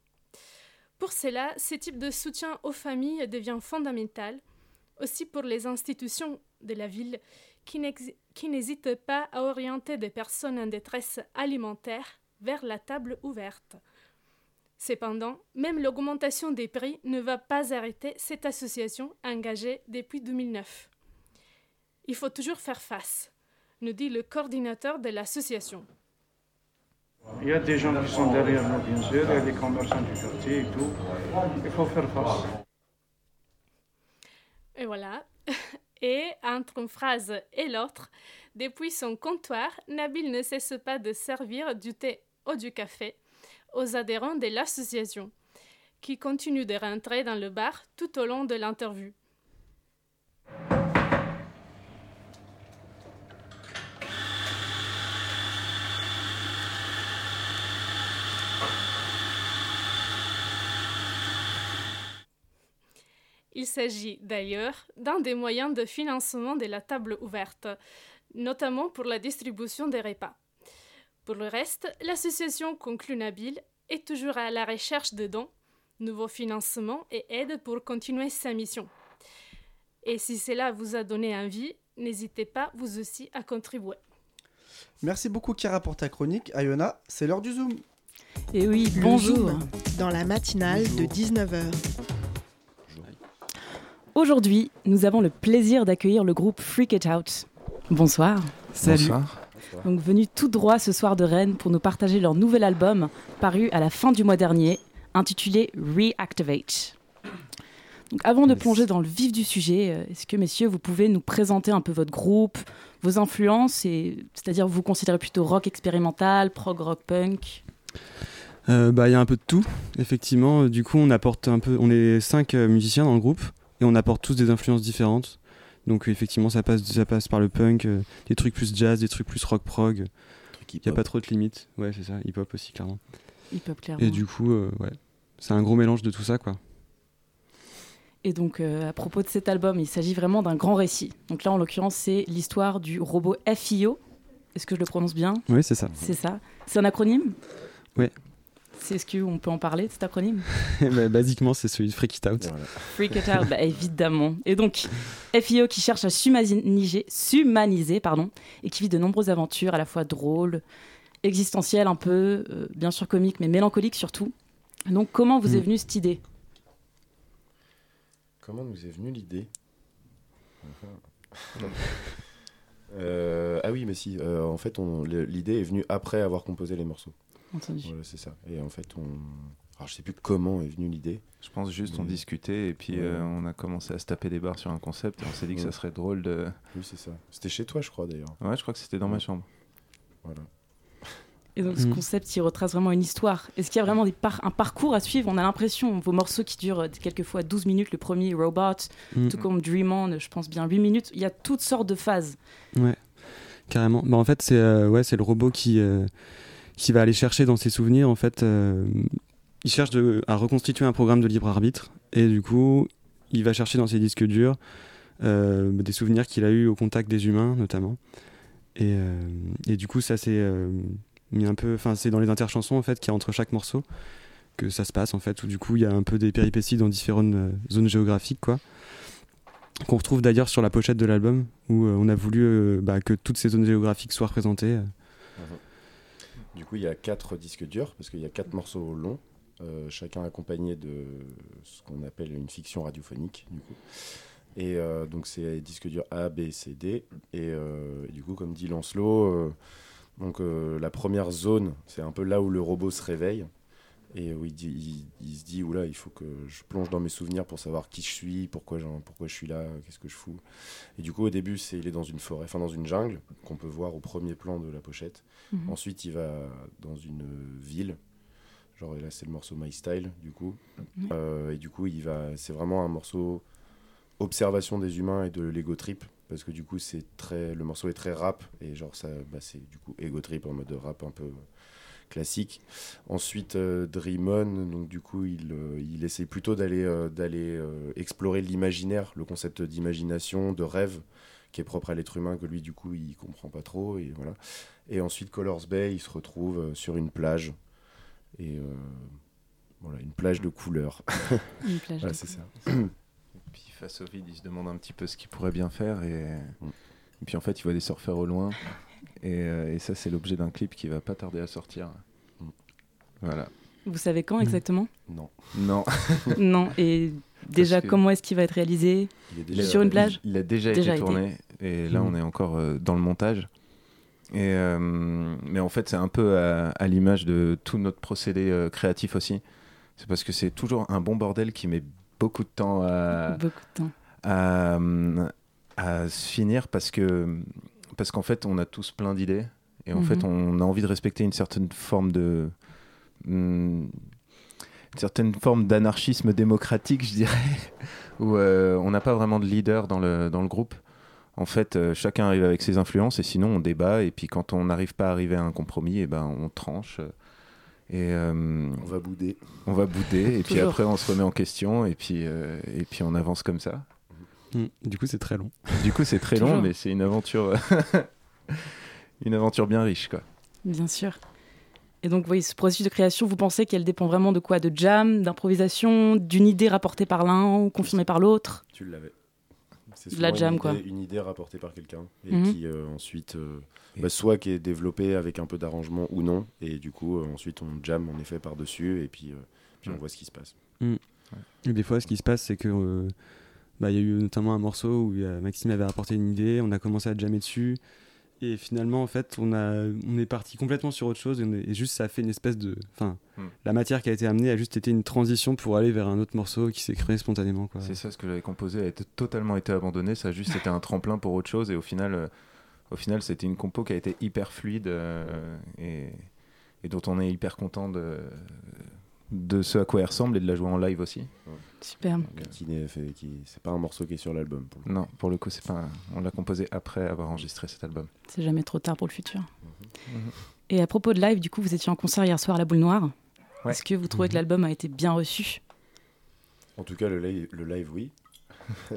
Pour cela, ce type de soutien aux familles devient fondamental, aussi pour les institutions de la ville qui n'hésitent pas à orienter des personnes en détresse alimentaire vers la table ouverte. Cependant, même l'augmentation des prix ne va pas arrêter cette association engagée depuis 2009. Il faut toujours faire face, nous dit le coordinateur de l'association. Il y a des gens qui sont derrière nous, bien sûr, il y a des commerçants du quartier et tout. Il faut faire face. Et voilà. Et entre une phrase et l'autre, depuis son comptoir, Nabil ne cesse pas de servir du thé ou du café aux adhérents de l'association, qui continuent de rentrer dans le bar tout au long de l'interview. Il s'agit d'ailleurs d'un des moyens de financement de la table ouverte, notamment pour la distribution des repas. Pour le reste, l'association Conclu Nabil est toujours à la recherche de dons, nouveaux financements et aides pour continuer sa mission. Et si cela vous a donné envie, n'hésitez pas vous aussi à contribuer. Merci beaucoup Kira pour ta chronique. Ayona, c'est l'heure du Zoom. Et oui, bonjour. Zoom, dans la matinale de 19h. Aujourd'hui, nous avons le plaisir d'accueillir le groupe Freak It Out. Bonsoir. Donc venus tout droit ce soir de Rennes pour nous partager leur nouvel album paru à la fin du mois dernier, intitulé Reactivate. Donc avant de plonger dans le vif du sujet, euh, est-ce que messieurs, vous pouvez nous présenter un peu votre groupe, vos influences, et c'est-à-dire vous vous considérez plutôt rock expérimental, prog rock punk? Euh, bah, il y a un peu de tout, effectivement. Du coup, on apporte un peu. On est cinq euh, musiciens dans le groupe et on apporte tous des influences différentes. Donc, effectivement, ça passe, ça passe par le punk, euh, des trucs plus jazz, des trucs plus rock prog. Il n'y a pas trop de limites. Ouais, c'est ça. Hip hop aussi, clairement. Hip-hop clairement. Et du coup, euh, ouais, c'est un gros mélange de tout ça, quoi. Et donc, euh, à propos de cet album, il s'agit vraiment d'un grand récit. Donc là, en l'occurrence, c'est l'histoire du robot FIO. Est-ce que je le prononce bien? Oui, c'est ça. C'est ça. C'est un acronyme? Ouais. Est-ce qu'on peut en parler de cet acronyme bah, Basiquement, c'est celui de Freak It Out. Voilà. Freak It Out, bah, évidemment. Et donc, FIO qui cherche à s'humaniser, s'humaniser, pardon, et qui vit de nombreuses aventures à la fois drôles, existentielles un peu, euh, bien sûr comiques, mais mélancoliques surtout. Donc, comment vous Mm. est venue cette idée? Comment nous est venue l'idée? Euh, Ah oui, mais si. euh, en fait, l'idée est venue après avoir composé les morceaux. Entendu. Voilà, c'est ça. Et en fait, on. Alors, je sais plus comment est venue l'idée. Je pense juste on Mais- discutait et puis Ouais. euh, on a commencé à se taper des barres sur un concept et on s'est dit que ça serait drôle de. Oui, c'est ça. C'était chez toi, je crois d'ailleurs. Ouais, je crois que c'était dans ma chambre. Voilà. Et donc, ce Mm. concept, il retrace vraiment une histoire. Est-ce qu'il y a vraiment des par- un parcours à suivre? On a l'impression, vos morceaux qui durent euh, quelquefois 12 minutes, le premier, Robot, Mm. tout comme Dream On, je pense bien 8 minutes, il y a toutes sortes de phases. Ouais, carrément. Bah, en fait, c'est euh, ouais, c'est le robot qui, euh, qui va aller chercher dans ses souvenirs. En fait, euh, il cherche à reconstituer un programme de libre arbitre. Et du coup, il va chercher dans ses disques durs euh, des souvenirs qu'il a eu au contact des humains, notamment. Et, euh, du coup, ça c'est mis un peu. Enfin, c'est dans les interchansons en fait qu'il y a entre chaque morceau que ça se passe en fait. Où du coup, il y a un peu des péripéties dans différentes zones géographiques, quoi qu'on retrouve d'ailleurs sur la pochette de l'album, où on a voulu bah, que toutes ces zones géographiques soient représentées. euh. Du coup, il y a quatre disques durs, parce qu'il y a quatre morceaux longs, euh, chacun accompagné de ce qu'on appelle une fiction radiophonique. Du coup. Et euh, donc, c'est disques durs A, B, C, D. Et, euh, et du coup, comme dit Lancelot, la première zone, c'est un peu là où le robot se réveille. Et où il, dit- il- il se dit, oula, il faut que je plonge dans mes souvenirs pour savoir qui je suis, pourquoi, j'en- pourquoi je suis là, qu'est-ce que je fous. Et du coup, au début, c'est il est dans une forêt, enfin dans une jungle, qu'on peut voir au premier plan de la pochette. Mhm. Ensuite, il va dans une ville. Genre là, c'est le morceau My Style, du coup. Mhm. Euh, et du coup, il va. C'est vraiment un morceau observation des humains et de l'ego trip. Parce que du coup, c'est très. Le morceau est très rap. Et genre, ça, bah, c'est du coup ego trip en mode rap un peu classique. Ensuite, euh, Dream On, donc du coup, il, euh, il essaie plutôt d'aller euh, d'aller euh, explorer l'imaginaire, le concept d'imagination, de rêve, qui est propre à l'être humain, que lui, du coup, il comprend pas trop. Et voilà. Et ensuite, Colors Bay, il se retrouve euh, sur une plage. Et euh, voilà, une plage de couleurs. Une plage Voilà, de c'est ça. Puis face au vide, il se demande un petit peu ce qu'il pourrait bien faire et, Mm. et puis en fait, il voit des surfeurs au loin et, euh, et ça, c'est l'objet d'un clip qui va pas tarder à sortir. Mm. Voilà. Vous savez quand exactement? Non. Non. Non. Et déjà, comment est-ce qu'il va être réalisé? Il est Il déjà a- Sur une plage? il, il a déjà, Déjà été été. tourné et là Mhm. on est encore euh, dans le montage. Et euh, mais en fait c'est un peu à, à l'image de tout notre procédé euh, créatif aussi. C'est parce que c'est toujours un bon bordel qui met beaucoup de temps à, Beaucoup de temps. à, à se finir parce que parce qu'en fait on a tous plein d'idées et en Mhm. fait on a envie de respecter une certaine forme de une certaine forme d'anarchisme démocratique je dirais où euh, on n'a pas vraiment de leader dans le dans le groupe en fait euh, chacun arrive avec ses influences et sinon on débat et puis quand on n'arrive pas à arriver à un compromis et ben on tranche et euh, On va bouder. on va bouder et puis après on se remet en question et puis euh, et puis on avance comme ça Mm. Du coup, c'est très long. du coup, c'est très long, mais c'est une aventure, une aventure bien riche, quoi. Bien sûr. Et donc, oui, ce processus de création, vous pensez qu'elle dépend vraiment de quoi? De jam, d'improvisation, d'une idée rapportée par l'un ou confirmée par l'autre? Tu l'avais. C'est De la jam, une quoi. idée- Une idée rapportée par quelqu'un et Mhm. qui euh, ensuite, euh, bah, soit qui est développée avec un peu d'arrangement ou non, et du coup euh, ensuite on jam en effet par dessus et puis, euh, puis on Mhm. voit ce qui se passe. Et des fois, ce qui se passe, c'est que euh, bah, il y a eu notamment un morceau où euh, Maxime avait apporté une idée, on a commencé à jammer dessus, et finalement, en fait, on, a, on est parti complètement sur autre chose, et, on est- et juste ça a fait une espèce de. Enfin, Hmm. la matière qui a été amenée a juste été une transition pour aller vers un autre morceau qui s'est créé spontanément. Quoi. C'est ça, ce que j'avais composé a été, totalement été abandonné. Ça a juste été un tremplin pour autre chose, et au final, euh, au final, c'était une compo qui a été hyper fluide euh, et, et dont on est hyper content de, de ce à quoi elle ressemble et de la jouer en live aussi. Superbe. Fait, qui, c'est pas un morceau qui est sur l'album. Non, pour le coup, c'est pas. un- On l'a composé après avoir enregistré cet album. C'est jamais trop tard pour le futur. Mhm. Et à propos de live, du coup, vous étiez en concert hier soir à la Boule Noire. Ouais. Est-ce que vous trouvez que l'album a été bien reçu? En tout cas, le live, le live oui.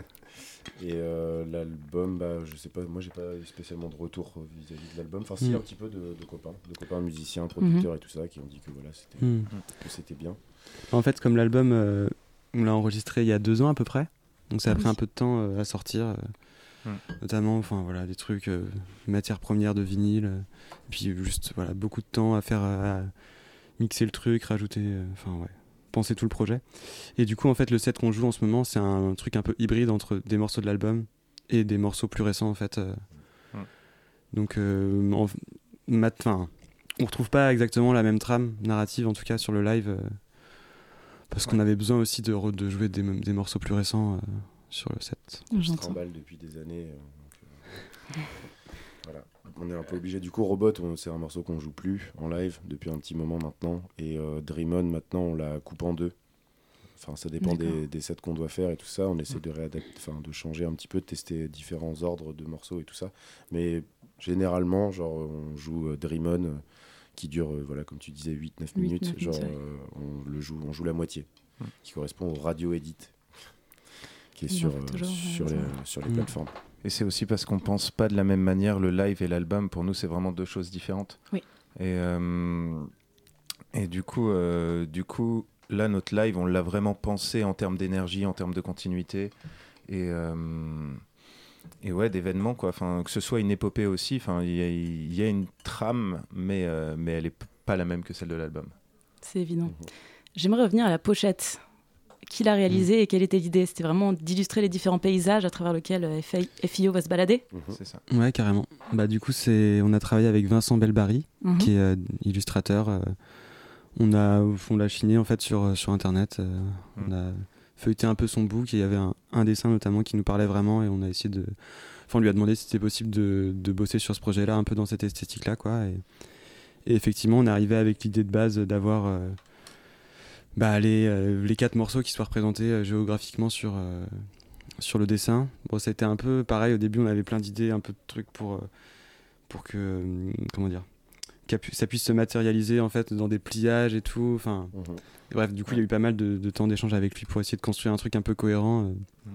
Et euh, l'album, bah, je sais pas, moi j'ai pas spécialement de retour vis-à-vis de l'album. Enfin, si, Mm. un petit peu de, de copains, de copains musiciens, producteurs Mhm. et tout ça, qui ont dit que voilà, c'était Mm. que c'était bien. En fait, comme l'album, euh, on l'a enregistré il y a deux ans à peu près, donc ça a Ah pris un peu de temps euh, à sortir, euh, Hmm. notamment, enfin voilà, des trucs, euh, matières premières de vinyle, euh, puis juste voilà beaucoup de temps à faire, à mixer le truc, rajouter, euh, enfin ouais, penser tout le projet. Et du coup, en fait, le set qu'on joue en ce moment, c'est un, truc un peu hybride entre des morceaux de l'album et des morceaux plus récents en fait. euh. Donc, euh, en- mat- enfin, on retrouve pas exactement la même trame narrative en tout cas sur le live. euh, parce qu'on avait besoin aussi de, re- de jouer des, des morceaux plus récents euh, sur le set. On se depuis des années. euh, donc, euh. On est un peu obligé. Du coup, Robot, on- c'est un morceau qu'on joue plus en live depuis un petit moment maintenant. Et euh, Dream On, maintenant, on la coupe en deux. Enfin, ça dépend des, des sets qu'on doit faire et tout ça. On essaie de réadapter, enfin, de changer un petit peu, de tester différents ordres de morceaux et tout ça. Mais généralement, genre, on joue euh, Dream On, euh, qui dure, euh, voilà, comme tu disais, 8-9 Huit, minutes. neuf Genre, minutes, ouais. euh, on, le joue, on joue la moitié, qui correspond au radio edit, qui est Il en sur, faut euh, toujours, ouais, sur, les, ça. sur les Mm. plateformes. Et c'est aussi parce qu'on pense pas de la même manière le live et l'album. Pour nous, c'est vraiment deux choses différentes. Oui. Et, euh, et du coup, euh, du coup, là, notre live, on l'a vraiment pensé en termes d'énergie, en termes de continuité et euh, et ouais, d'événements quoi. Enfin, que ce soit une épopée aussi. Enfin, il y, a- il y a une trame, mais mais elle est p- pas la même que celle de l'album. C'est évident. Mhm. J'aimerais revenir à la pochette. Qui l'a réalisée et quelle était l'idée C'était vraiment d'illustrer les différents paysages à travers lesquels euh, FI FIO va se balader Mhm. C'est ça. Ouais, carrément. Bah, du coup, c'est, on a travaillé avec Vincent Belbari, Mhm. qui est euh, illustrateur. euh, on, a, on l'a chiné en fait sur, sur internet. euh, On a feuilleté un peu son book et il y avait un, un dessin notamment qui nous parlait vraiment et on a essayé de. Enfin, on lui a demandé si c'était possible de, de bosser sur ce projet-là, un peu dans cette esthétique-là, quoi. Et, et effectivement, on est arrivé avec l'idée de base d'avoir euh, bah, les, euh, les quatre morceaux qui soient représentés euh, géographiquement sur, euh, sur le dessin. Bon, ça a été un peu pareil. Au début, on avait plein d'idées, un peu de trucs pour, pour que. euh, comment dire ça puisse se matérialiser en fait dans des pliages et tout. Enfin, Mhm. bref, du coup, il y a eu pas mal de, de temps d'échange avec lui pour essayer de construire un truc un peu cohérent. euh.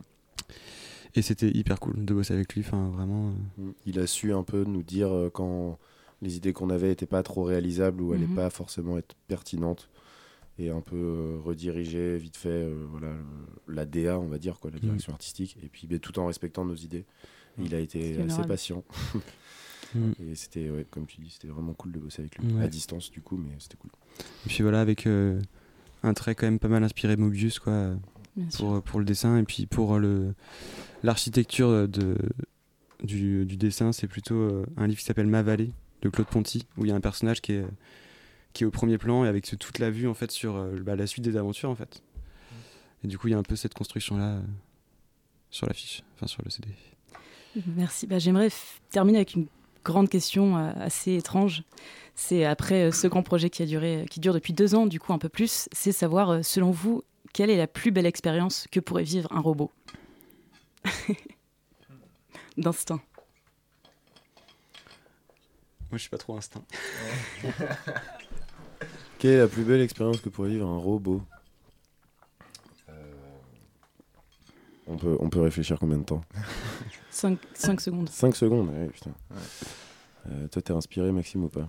Et c'était hyper cool de bosser avec lui. Enfin, vraiment. euh. Mm. Il a su un peu nous dire quand les idées qu'on avait n'étaient pas trop réalisables ou allaient Mhm. pas forcément être pertinentes et un peu euh, rediriger vite fait euh, voilà, le- la DA, on va dire, quoi, la direction artistique, et puis tout en respectant nos idées. Il a été assez patient. Mm. Et c'était, ouais, comme tu dis, c'était vraiment cool de bosser avec lui. Ouais. À distance, du coup, mais c'était cool. Et puis voilà, avec euh, un trait quand même pas mal inspiré Mobius, quoi, Bien pour, pour le dessin. Et puis pour le l'architecture de, du, du dessin, c'est plutôt euh, un livre qui s'appelle Ma Vallée de Claude Ponty, où il y a un personnage qui est, qui est au premier plan et avec ce- toute la vue en fait sur euh, bah, la suite des aventures en fait. Et du coup, il y a un peu cette construction-là euh, sur l'affiche, enfin sur le CD. Merci. Bah, J'aimerais terminer avec une grande question euh, assez étrange. C'est après euh, ce grand projet qui, a duré, qui dure depuis deux ans, du coup un peu plus, c'est savoir, euh, selon vous, quelle est la plus belle expérience que pourrait vivre un robot? D'instinct. Moi, je suis pas trop instinct. Quelle est la plus belle expérience que pourrait vivre un robot Euh, on, peut, on peut réfléchir combien de temps 5, secondes. 5 secondes, ouais, putain. Euh, toi, t'es inspiré, Maxime, ou pas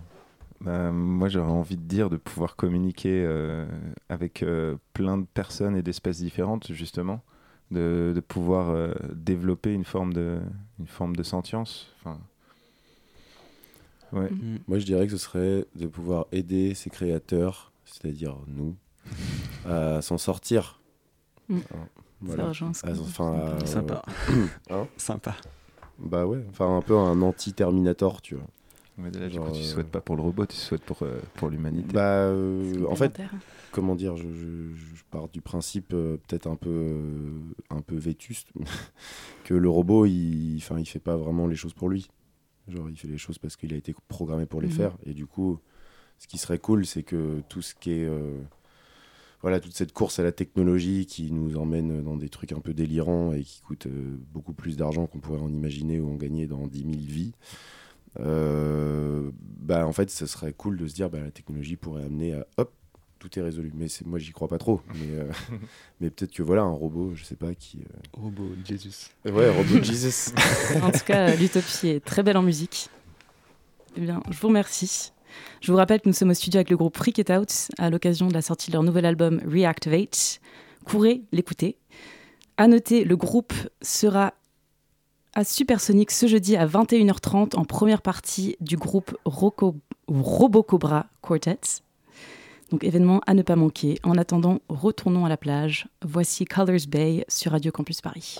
Bah, moi, j'aurais envie de dire de pouvoir communiquer euh, avec euh, plein de personnes et d'espèces différentes, justement, de, de pouvoir euh, développer une forme de, une forme de sentience. Enfin, ouais. Mm. Moi, je dirais que ce serait de pouvoir aider ces créateurs, c'est-à-dire nous, à s'en sortir. Mm. Hein, Ça rejoint ce À- qu'on- enfin, à- Sympa. Hein Sympa. Bah ouais, enfin un peu un anti-Terminator, tu vois. Mais là, du Genre, coup, tu euh, souhaites pas pour le robot, tu souhaites pour, euh, pour l'humanité. Bah, euh, en fait, comment dire, je, je- je pars du principe euh, peut-être un peu, euh, un peu vétuste que le robot, il, enfin, il fait pas vraiment les choses pour lui. Genre, il fait les choses parce qu'il a été programmé pour les Mhm. faire. Et du coup, ce qui serait cool, c'est que tout ce qui est, euh, voilà, toute cette course à la technologie qui nous emmène dans des trucs un peu délirants et qui coûtent euh, beaucoup plus d'argent qu'on pourrait en imaginer ou en gagner dans 10 000 vies. euh, bah en fait, ce serait cool de se dire bah la technologie pourrait amener à hop tout est résolu. Mais c'est- moi, j'y crois pas trop. Mais, euh, mais peut-être que voilà, un robot, je sais pas qui. euh, Robot Jesus. Ouais, robot Jesus. En tout cas, l'utopie est très belle en musique. Eh bien, je vous remercie. Je vous rappelle que nous sommes au studio avec le groupe Freak It Out à l'occasion de la sortie de leur nouvel album Reactivate. Courez l'écouter. À noter, le groupe sera à Supersonic ce jeudi à 21h30 en première partie du groupe Roco- Robocobra Quartet. Donc événement à ne pas manquer. En attendant, retournons à la plage. Voici Colors Bay sur Radio Campus Paris.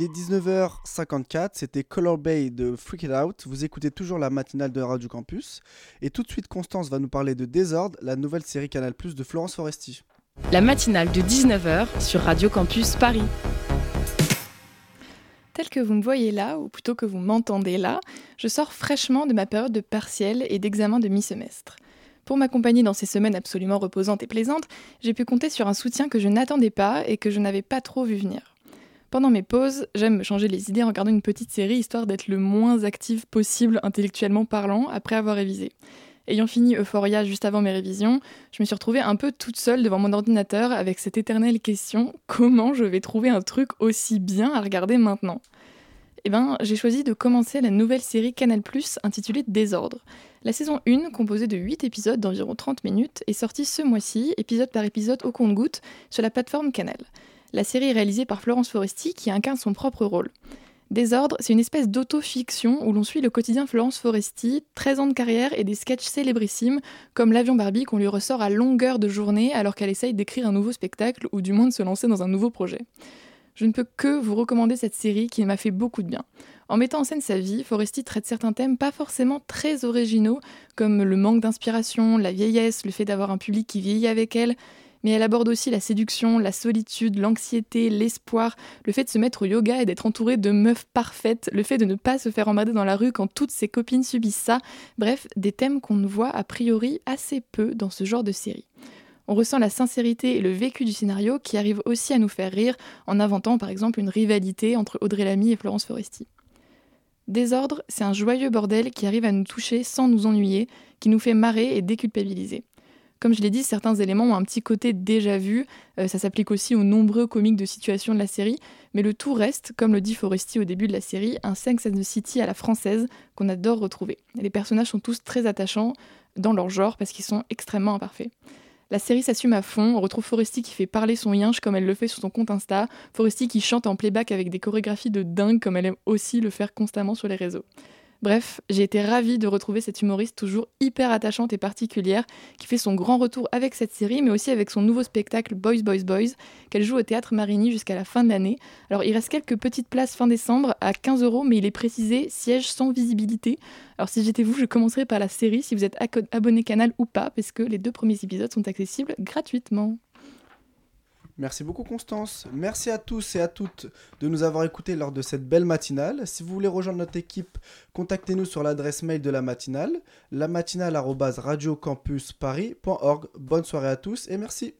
Il est 19h54, c'était Color Bay de Freak It Out. Vous écoutez toujours la matinale de Radio Campus. Et tout de suite, Constance va nous parler de Désordre, la nouvelle série Canal Plus de Florence Foresti. La matinale de 19h sur Radio Campus Paris. Tel que vous me voyez là, ou plutôt que vous m'entendez là, je sors fraîchement de ma période de partiel et d'examen de mi-semestre. Pour m'accompagner dans ces semaines absolument reposantes et plaisantes, j'ai pu compter sur un soutien que je n'attendais pas et que je n'avais pas trop vu venir. Pendant mes pauses, j'aime me changer les idées en regardant une petite série histoire d'être le moins active possible intellectuellement parlant après avoir révisé. Ayant fini Euphoria juste avant mes révisions, je me suis retrouvée un peu toute seule devant mon ordinateur avec cette éternelle question comment je vais trouver un truc aussi bien à regarder maintenant? Eh bien, j'ai choisi de commencer la nouvelle série Canal intitulée Désordre. La saison 1, composée de 8 épisodes d'environ 30 minutes, est sortie ce mois-ci, épisode par épisode au compte-goutte, sur la plateforme Canal. La série est réalisée par Florence Foresti qui incarne son propre rôle. Désordre, c'est une espèce d'auto-fiction où l'on suit le quotidien Florence Foresti, 13 ans de carrière et des sketchs célébrissimes, comme l'avion Barbie qu'on lui ressort à longueur de journée alors qu'elle essaye d'écrire un nouveau spectacle ou du moins de se lancer dans un nouveau projet. Je ne peux que vous recommander cette série qui m'a fait beaucoup de bien. En mettant en scène sa vie, Foresti traite certains thèmes pas forcément très originaux, comme le manque d'inspiration, la vieillesse, le fait d'avoir un public qui vieillit avec elle, mais elle aborde aussi la séduction, la solitude, l'anxiété, l'espoir, le fait de se mettre au yoga et d'être entourée de meufs parfaites, le fait de ne pas se faire emmerder dans la rue quand toutes ses copines subissent ça, bref, des thèmes qu'on ne voit a priori assez peu dans ce genre de série. On ressent la sincérité et le vécu du scénario qui arrive aussi à nous faire rire en inventant par exemple une rivalité entre Audrey Lamy et Florence Foresti. Désordre, c'est un joyeux bordel qui arrive à nous toucher sans nous ennuyer, qui nous fait marrer et déculpabiliser. Comme je l'ai dit, certains éléments ont un petit côté déjà vu, euh, ça s'applique aussi aux nombreux comiques de situation de la série, mais le tout reste, comme le dit Foresti au début de la série, un Sex and the City à la française qu'on adore retrouver. Les personnages sont tous très attachants dans leur genre parce qu'ils sont extrêmement imparfaits. La série s'assume à fond, on retrouve Foresti qui fait parler son yinche comme elle le fait sur son compte Insta, Foresti qui chante en playback avec des chorégraphies de dingue comme elle aime aussi le faire constamment sur les réseaux. Bref, j'ai été ravie de retrouver cette humoriste toujours hyper attachante et particulière qui fait son grand retour avec cette série, mais aussi avec son nouveau spectacle Boys Boys Boys qu'elle joue au théâtre Marigny jusqu'à la fin de l'année. Alors il reste quelques petites places fin décembre à 15 euros, mais il est précisé siège sans visibilité. Alors si j'étais vous, je commencerai par la série si vous êtes abonné canal ou pas, parce que les deux premiers épisodes sont accessibles gratuitement. Merci beaucoup Constance. Merci à tous et à toutes de nous avoir écoutés lors de cette belle matinale. Si vous voulez rejoindre notre équipe, contactez-nous sur l'adresse mail de la matinale, la matinale@radiocampusparis.org. Bonne soirée à tous et merci.